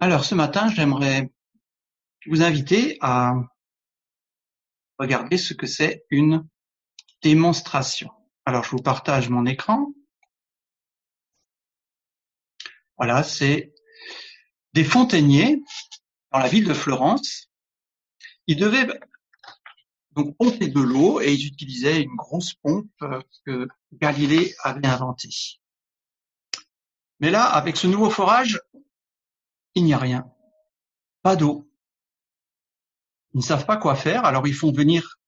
Alors ce matin, j'aimerais vous inviter à regarder ce que c'est une démonstration. Alors je vous partage mon écran. Voilà, c'est des fontainiers dans la ville de Florence. Ils devaient donc pomper de l'eau et ils utilisaient une grosse pompe que Galilée avait inventée. Mais là, avec ce nouveau forage, il n'y a rien. Pas d'eau. Ils ne savent pas quoi faire, alors ils font venir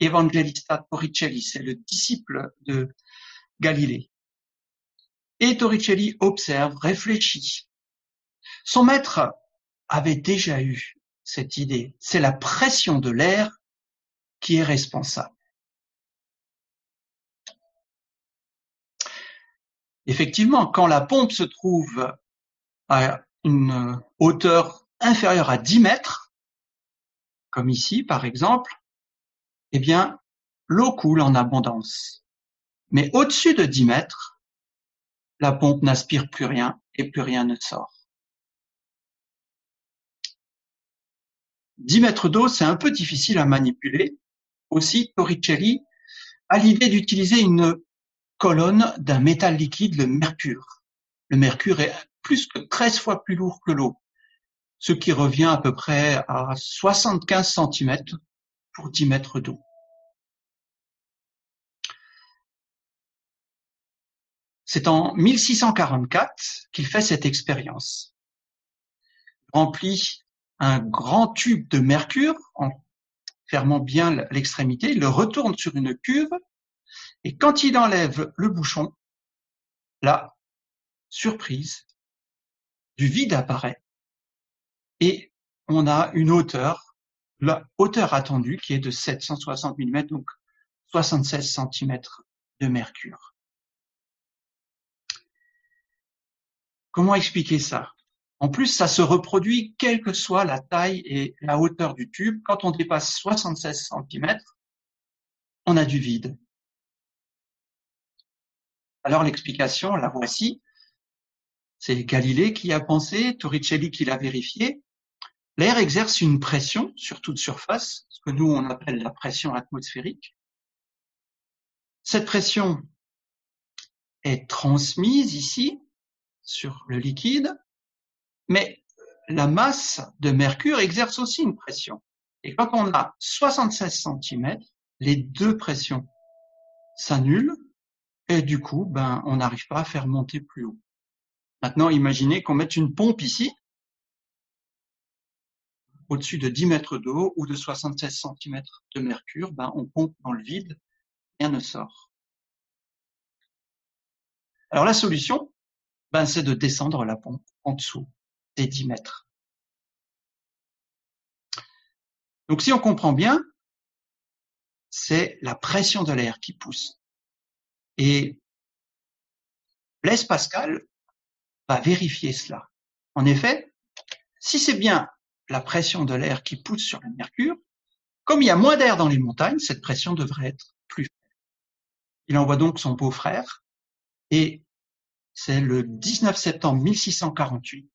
Evangelista Torricelli, c'est le disciple de Galilée. Et Torricelli observe, réfléchit. Son maître avait déjà eu cette idée. C'est la pression de l'air qui est responsable. Effectivement, quand la pompe se trouve à une hauteur inférieure à 10 mètres, comme ici par exemple, eh bien, l'eau coule en abondance. Mais au-dessus de 10 mètres, la pompe n'aspire plus rien et plus rien ne sort. 10 mètres d'eau, c'est un peu difficile à manipuler. Aussi, Torricelli a l'idée d'utiliser une colonne d'un métal liquide, le mercure. Le mercure est plus que 13 fois plus lourd que l'eau, ce qui revient à peu près à 75 cm pour 10 mètres d'eau. C'est en 1644 qu'il fait cette expérience. Il remplit un grand tube de mercure en fermant bien l'extrémité, il le retourne sur une cuve et quand il enlève le bouchon, là, surprise, du vide apparaît et on a une hauteur, la hauteur attendue qui est de 760 mm, donc 76 cm de mercure. Comment expliquer ça? En plus, ça se reproduit quelle que soit la taille et la hauteur du tube. Quand on dépasse 76 cm, on a du vide. Alors l'explication, la voici. C'est Galilée qui a pensé, Torricelli qui l'a vérifié. L'air exerce une pression sur toute surface, ce que nous on appelle la pression atmosphérique. Cette pression est transmise ici sur le liquide, mais la masse de mercure exerce aussi une pression. Et quand on a 76 cm, les deux pressions s'annulent et du coup, ben, on n'arrive pas à faire monter plus haut. Maintenant, imaginez qu'on mette une pompe ici, au-dessus de 10 mètres d'eau ou de 76 cm de mercure, ben, on pompe dans le vide, rien ne sort. Alors la solution, ben, c'est de descendre la pompe en dessous des 10 mètres. Donc si on comprend bien, c'est la pression de l'air qui pousse. Et Blaise Pascal va vérifier cela. En effet, si c'est bien la pression de l'air qui pousse sur le mercure, comme il y a moins d'air dans les montagnes, cette pression devrait être plus faible. Il envoie donc son beau-frère et c'est le 19 septembre 1648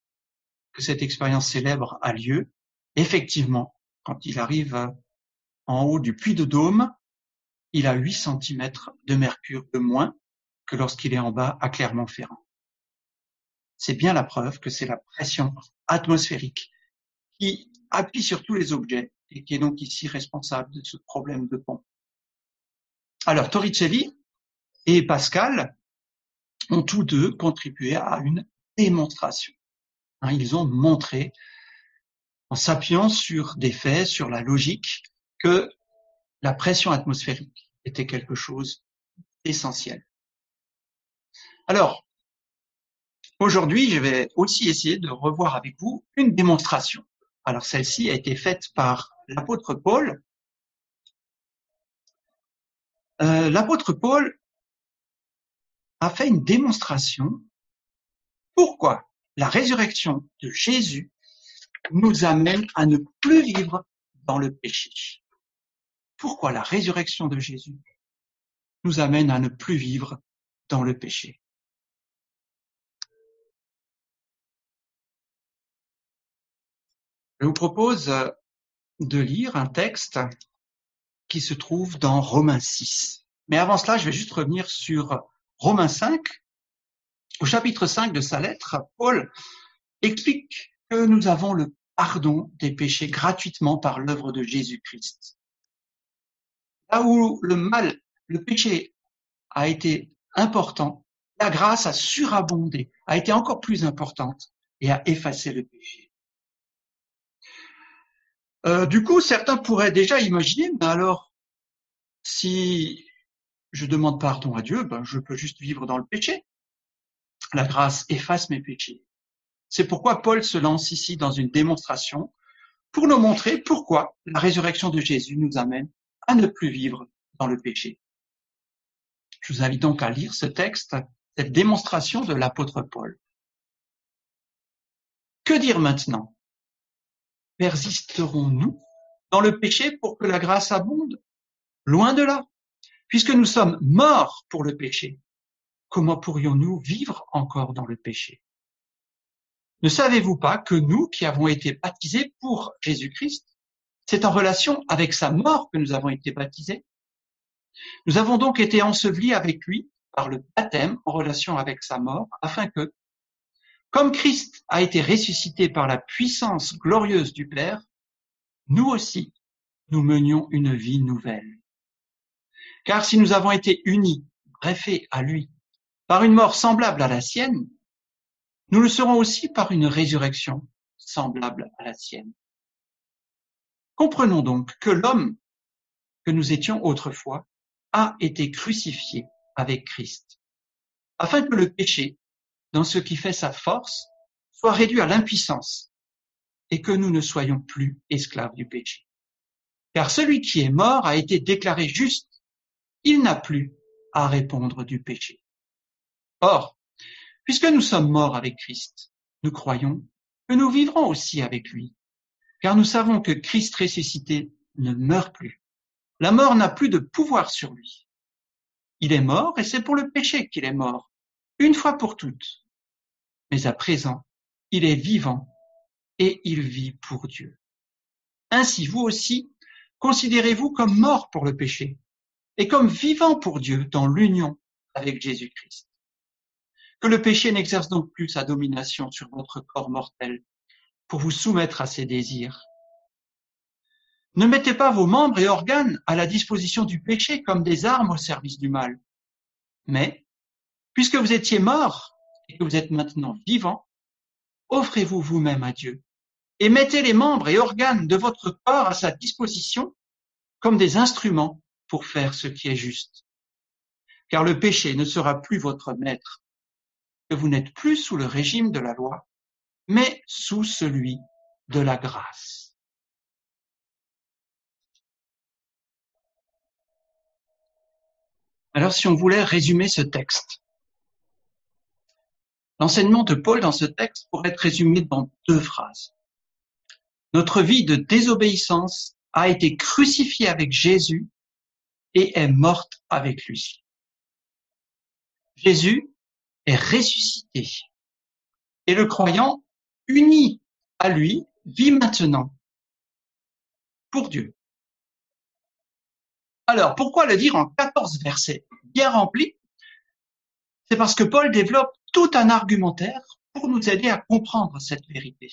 que cette expérience célèbre a lieu. Effectivement, quand il arrive en haut du puits de Dôme, il a 8 cm de mercure de moins que lorsqu'il est en bas à Clermont-Ferrand. C'est bien la preuve que c'est la pression atmosphérique qui appuie sur tous les objets et qui est donc ici responsable de ce problème de pont. Alors Torricelli et Pascal ont tous deux contribué à une démonstration. Hein, ils ont montré, en s'appuyant sur des faits, sur la logique, que la pression atmosphérique était quelque chose d'essentiel. Alors, aujourd'hui, je vais aussi essayer de revoir avec vous une démonstration. Alors, celle-ci a été faite par l'apôtre Paul. Euh, l'apôtre Paul a fait une démonstration pourquoi la résurrection de Jésus nous amène à ne plus vivre dans le péché? Pourquoi la résurrection de Jésus nous amène à ne plus vivre dans le péché? Je vous propose euh, de lire un texte qui se trouve dans Romains 6. Mais avant cela, je vais juste revenir sur Romains 5. Au chapitre 5 de sa lettre, Paul explique que nous avons le pardon des péchés gratuitement par l'œuvre de Jésus-Christ. Là où le mal, le péché a été important, la grâce a surabondé, a été encore plus importante et a effacé le péché. Euh, du coup, certains pourraient déjà imaginer, mais alors, si je demande pardon à Dieu, ben, je peux juste vivre dans le péché. La grâce efface mes péchés. C'est pourquoi Paul se lance ici dans une démonstration pour nous montrer pourquoi la résurrection de Jésus nous amène à ne plus vivre dans le péché. Je vous invite donc à lire ce texte, cette démonstration de l'apôtre Paul. Que dire maintenant? Persisterons-nous dans le péché pour que la grâce abonde Loin de là. Puisque nous sommes morts pour le péché, comment pourrions-nous vivre encore dans le péché Ne savez-vous pas que nous qui avons été baptisés pour Jésus-Christ, c'est en relation avec sa mort que nous avons été baptisés Nous avons donc été ensevelis avec lui par le baptême en relation avec sa mort, afin que, comme Christ a été ressuscité par la puissance glorieuse du Père, nous aussi, nous menions une vie nouvelle. Car si nous avons été unis, greffés à lui, par une mort semblable à la sienne, nous le serons aussi par une résurrection semblable à la sienne. Comprenons donc que l'homme que nous étions autrefois a été crucifié avec Christ, afin que le péché, dans ce qui fait sa force, soit réduit à l'impuissance, et que nous ne soyons plus esclaves du péché. Car celui qui est mort a été déclaré juste il n'a plus à répondre du péché. Or, puisque nous sommes morts avec Christ, nous croyons que nous vivrons aussi avec lui, car nous savons que Christ ressuscité ne meurt plus. La mort n'a plus de pouvoir sur lui. Il est mort et c'est pour le péché qu'il est mort, une fois pour toutes. Mais à présent, il est vivant et il vit pour Dieu. Ainsi, vous aussi, considérez-vous comme mort pour le péché et comme vivant pour Dieu dans l'union avec Jésus-Christ. Que le péché n'exerce donc plus sa domination sur votre corps mortel pour vous soumettre à ses désirs. Ne mettez pas vos membres et organes à la disposition du péché comme des armes au service du mal. Mais, puisque vous étiez morts et que vous êtes maintenant vivants, offrez-vous vous-même à Dieu et mettez les membres et organes de votre corps à sa disposition comme des instruments pour faire ce qui est juste. Car le péché ne sera plus votre maître, que vous n'êtes plus sous le régime de la loi, mais sous celui de la grâce. Alors si on voulait résumer ce texte, l'enseignement de Paul dans ce texte pourrait être résumé dans deux phrases. Notre vie de désobéissance a été crucifiée avec Jésus et est morte avec lui. Jésus est ressuscité et le croyant uni à lui vit maintenant pour Dieu. Alors, pourquoi le dire en 14 versets bien remplis? C'est parce que Paul développe tout un argumentaire pour nous aider à comprendre cette vérité.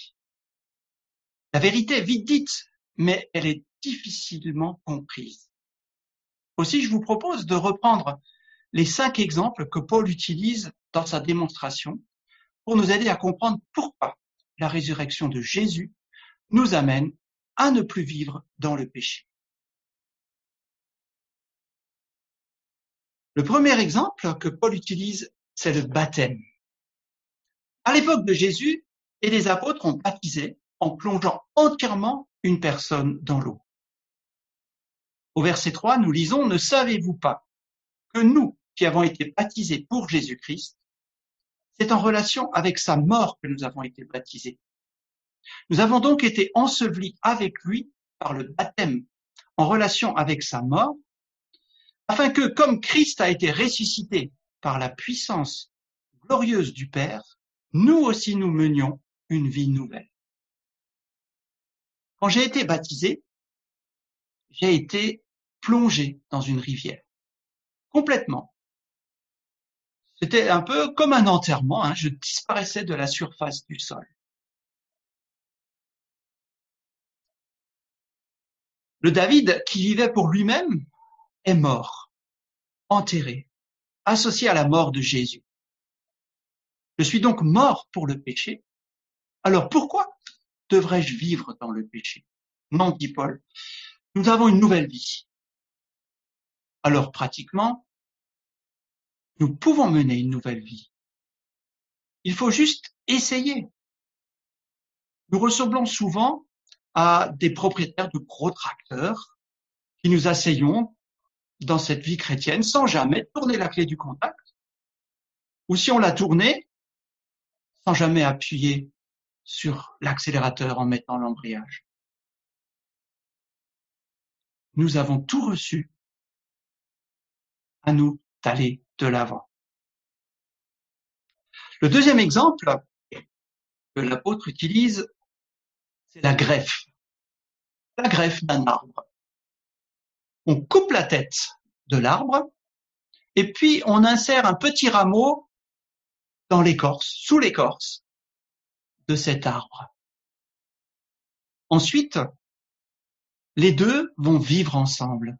La vérité est vite dite, mais elle est difficilement comprise. Aussi, je vous propose de reprendre les cinq exemples que Paul utilise dans sa démonstration pour nous aider à comprendre pourquoi la résurrection de Jésus nous amène à ne plus vivre dans le péché. Le premier exemple que Paul utilise, c'est le baptême. À l'époque de Jésus, et les apôtres ont baptisé en plongeant entièrement une personne dans l'eau. Au verset 3, nous lisons, Ne savez-vous pas que nous, qui avons été baptisés pour Jésus-Christ, c'est en relation avec sa mort que nous avons été baptisés. Nous avons donc été ensevelis avec lui par le baptême en relation avec sa mort, afin que, comme Christ a été ressuscité par la puissance glorieuse du Père, nous aussi nous menions une vie nouvelle. Quand j'ai été baptisé, j'ai été plongé dans une rivière. Complètement. C'était un peu comme un enterrement, hein. je disparaissais de la surface du sol. Le David qui vivait pour lui-même est mort, enterré, associé à la mort de Jésus. Je suis donc mort pour le péché. Alors pourquoi devrais-je vivre dans le péché? Non, dit Paul. Nous avons une nouvelle vie. Alors pratiquement, nous pouvons mener une nouvelle vie. Il faut juste essayer. Nous ressemblons souvent à des propriétaires de gros tracteurs qui nous asseyons dans cette vie chrétienne sans jamais tourner la clé du contact. Ou si on l'a tournée, sans jamais appuyer sur l'accélérateur en mettant l'embrayage. Nous avons tout reçu à nous d'aller de l'avant. Le deuxième exemple que l'apôtre utilise, c'est la greffe. La greffe d'un arbre. On coupe la tête de l'arbre et puis on insère un petit rameau dans l'écorce, sous l'écorce de cet arbre. Ensuite, les deux vont vivre ensemble.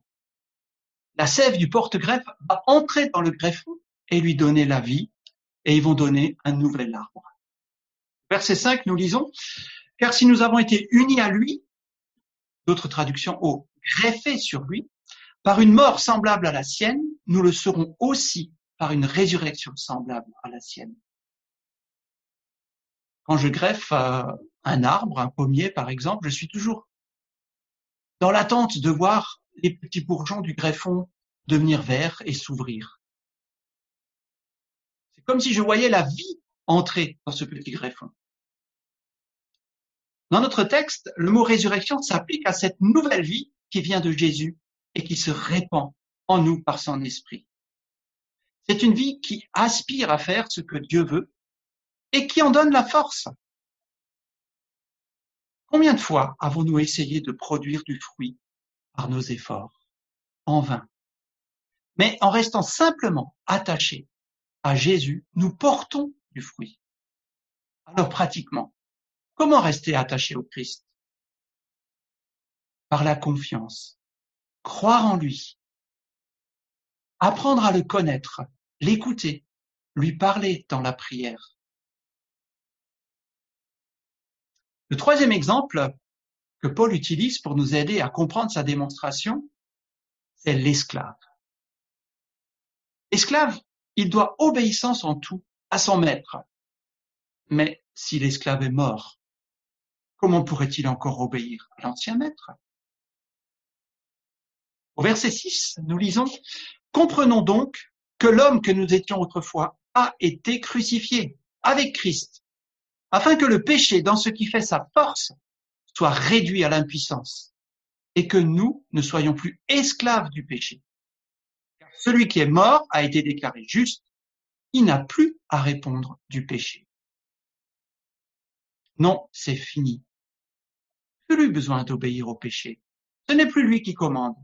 La sève du porte-greffe va entrer dans le greffon et lui donner la vie, et ils vont donner un nouvel arbre. Verset 5, nous lisons, car si nous avons été unis à lui, d'autres traductions au greffé sur lui, par une mort semblable à la sienne, nous le serons aussi une résurrection semblable à la sienne. Quand je greffe euh, un arbre, un pommier par exemple, je suis toujours dans l'attente de voir les petits bourgeons du greffon devenir verts et s'ouvrir. C'est comme si je voyais la vie entrer dans ce petit greffon. Dans notre texte, le mot résurrection s'applique à cette nouvelle vie qui vient de Jésus et qui se répand en nous par son esprit. C'est une vie qui aspire à faire ce que Dieu veut et qui en donne la force. Combien de fois avons-nous essayé de produire du fruit par nos efforts? En vain. Mais en restant simplement attachés à Jésus, nous portons du fruit. Alors pratiquement, comment rester attaché au Christ? Par la confiance, croire en lui, apprendre à le connaître, l'écouter, lui parler dans la prière. Le troisième exemple que Paul utilise pour nous aider à comprendre sa démonstration, c'est l'esclave. L'esclave, il doit obéissance en tout à son maître. Mais si l'esclave est mort, comment pourrait-il encore obéir à l'ancien maître? Au verset 6, nous lisons Comprenons donc que l'homme que nous étions autrefois a été crucifié avec Christ afin que le péché, dans ce qui fait sa force, soit réduit à l'impuissance, et que nous ne soyons plus esclaves du péché. Car celui qui est mort a été déclaré juste, il n'a plus à répondre du péché. Non, c'est fini. Plus besoin d'obéir au péché. Ce n'est plus lui qui commande.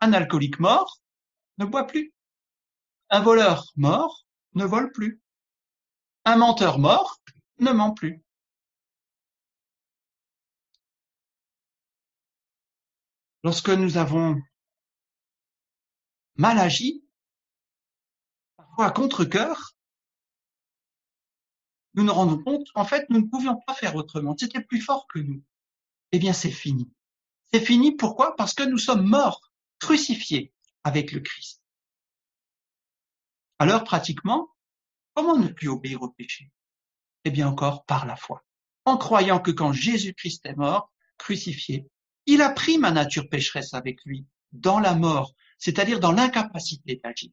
Un alcoolique mort ne boit plus. Un voleur mort ne vole plus. Un menteur mort ne ment plus. Lorsque nous avons mal agi, parfois à contre-cœur, nous nous rendons compte qu'en fait, nous ne pouvions pas faire autrement. C'était plus fort que nous. Eh bien, c'est fini. C'est fini pourquoi? Parce que nous sommes morts, crucifiés avec le Christ. Alors, pratiquement, comment ne plus obéir au péché? Et bien encore par la foi. En croyant que quand Jésus-Christ est mort, crucifié, il a pris ma nature pécheresse avec lui dans la mort, c'est-à-dire dans l'incapacité d'agir.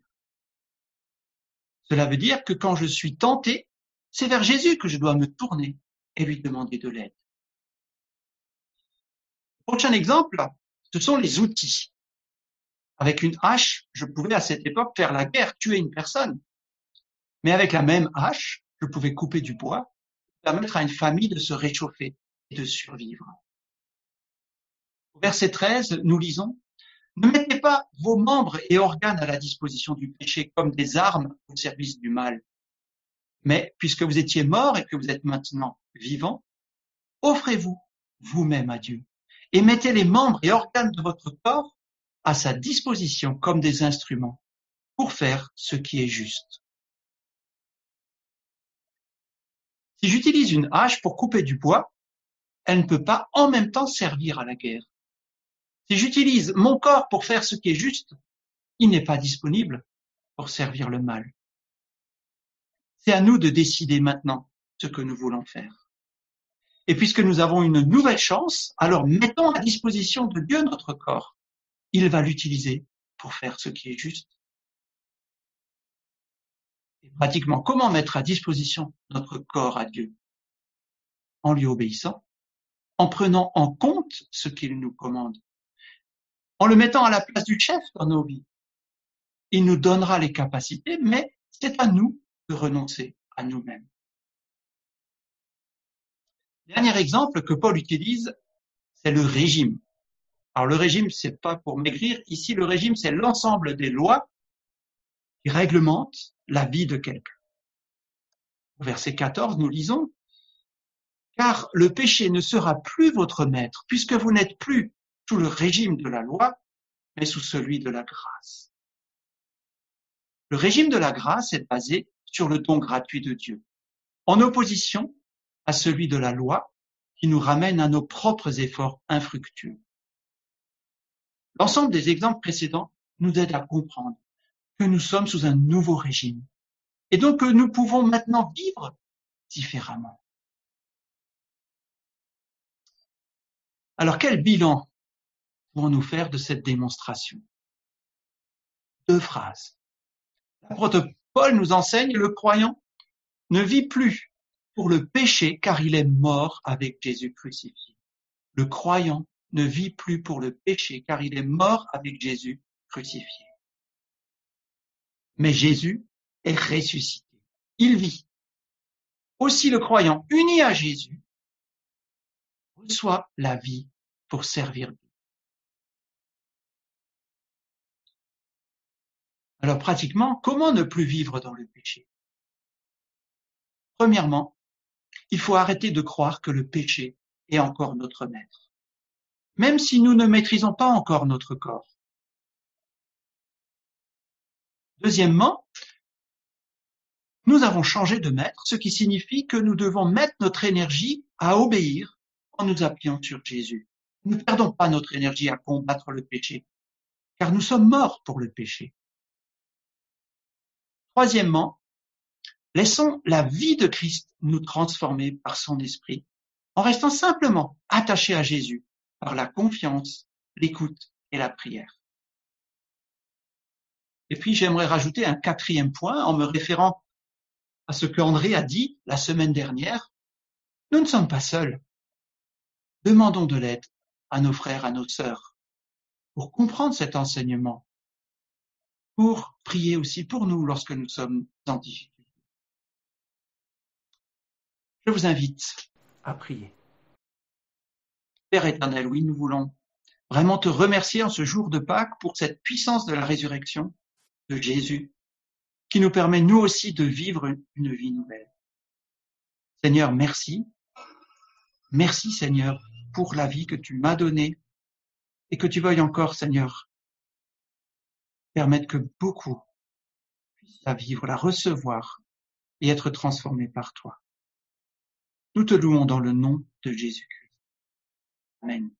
Cela veut dire que quand je suis tenté, c'est vers Jésus que je dois me tourner et lui demander de l'aide. Prochain exemple, ce sont les outils. Avec une hache, je pouvais à cette époque faire la guerre, tuer une personne. Mais avec la même hache, je pouvais couper du bois, permettre à une famille de se réchauffer et de survivre. Verset 13, nous lisons, Ne mettez pas vos membres et organes à la disposition du péché comme des armes au service du mal. Mais puisque vous étiez morts et que vous êtes maintenant vivants, offrez-vous vous-même à Dieu et mettez les membres et organes de votre corps à sa disposition comme des instruments pour faire ce qui est juste. Si j'utilise une hache pour couper du bois, elle ne peut pas en même temps servir à la guerre. Si j'utilise mon corps pour faire ce qui est juste, il n'est pas disponible pour servir le mal. C'est à nous de décider maintenant ce que nous voulons faire. Et puisque nous avons une nouvelle chance, alors mettons à disposition de Dieu notre corps. Il va l'utiliser pour faire ce qui est juste. Et pratiquement, comment mettre à disposition notre corps à Dieu? En lui obéissant, en prenant en compte ce qu'il nous commande, en le mettant à la place du chef dans nos vies. Il nous donnera les capacités, mais c'est à nous de renoncer à nous-mêmes. Dernier exemple que Paul utilise, c'est le régime. Alors le régime, c'est pas pour maigrir. Ici, le régime, c'est l'ensemble des lois qui réglementent la vie de quelqu'un. Au verset 14, nous lisons, car le péché ne sera plus votre maître, puisque vous n'êtes plus sous le régime de la loi, mais sous celui de la grâce. Le régime de la grâce est basé sur le don gratuit de Dieu, en opposition à celui de la loi qui nous ramène à nos propres efforts infructueux. L'ensemble des exemples précédents nous aide à comprendre que nous sommes sous un nouveau régime et donc que nous pouvons maintenant vivre différemment. Alors quel bilan pouvons-nous faire de cette démonstration? Deux phrases. L'apôtre Paul nous enseigne le croyant ne vit plus pour le péché car il est mort avec Jésus crucifié. Le croyant ne vit plus pour le péché car il est mort avec Jésus crucifié. Mais Jésus est ressuscité. Il vit. Aussi le croyant uni à Jésus reçoit la vie pour servir Dieu. Alors pratiquement, comment ne plus vivre dans le péché? Premièrement, il faut arrêter de croire que le péché est encore notre maître, même si nous ne maîtrisons pas encore notre corps. Deuxièmement, nous avons changé de maître, ce qui signifie que nous devons mettre notre énergie à obéir en nous appuyant sur Jésus. Ne perdons pas notre énergie à combattre le péché, car nous sommes morts pour le péché. Troisièmement, Laissons la vie de Christ nous transformer par son esprit, en restant simplement attachés à Jésus par la confiance, l'écoute et la prière. Et puis j'aimerais rajouter un quatrième point en me référant à ce que André a dit la semaine dernière. Nous ne sommes pas seuls. Demandons de l'aide à nos frères, à nos sœurs, pour comprendre cet enseignement, pour prier aussi pour nous lorsque nous sommes en difficulté. Je vous invite à prier. Père éternel, oui, nous voulons vraiment te remercier en ce jour de Pâques pour cette puissance de la résurrection de Jésus qui nous permet nous aussi de vivre une vie nouvelle. Seigneur, merci. Merci Seigneur pour la vie que tu m'as donnée et que tu veuilles encore, Seigneur, permettre que beaucoup puissent la vivre, la recevoir et être transformés par toi. Nous te louons dans le nom de Jésus-Christ. Amen.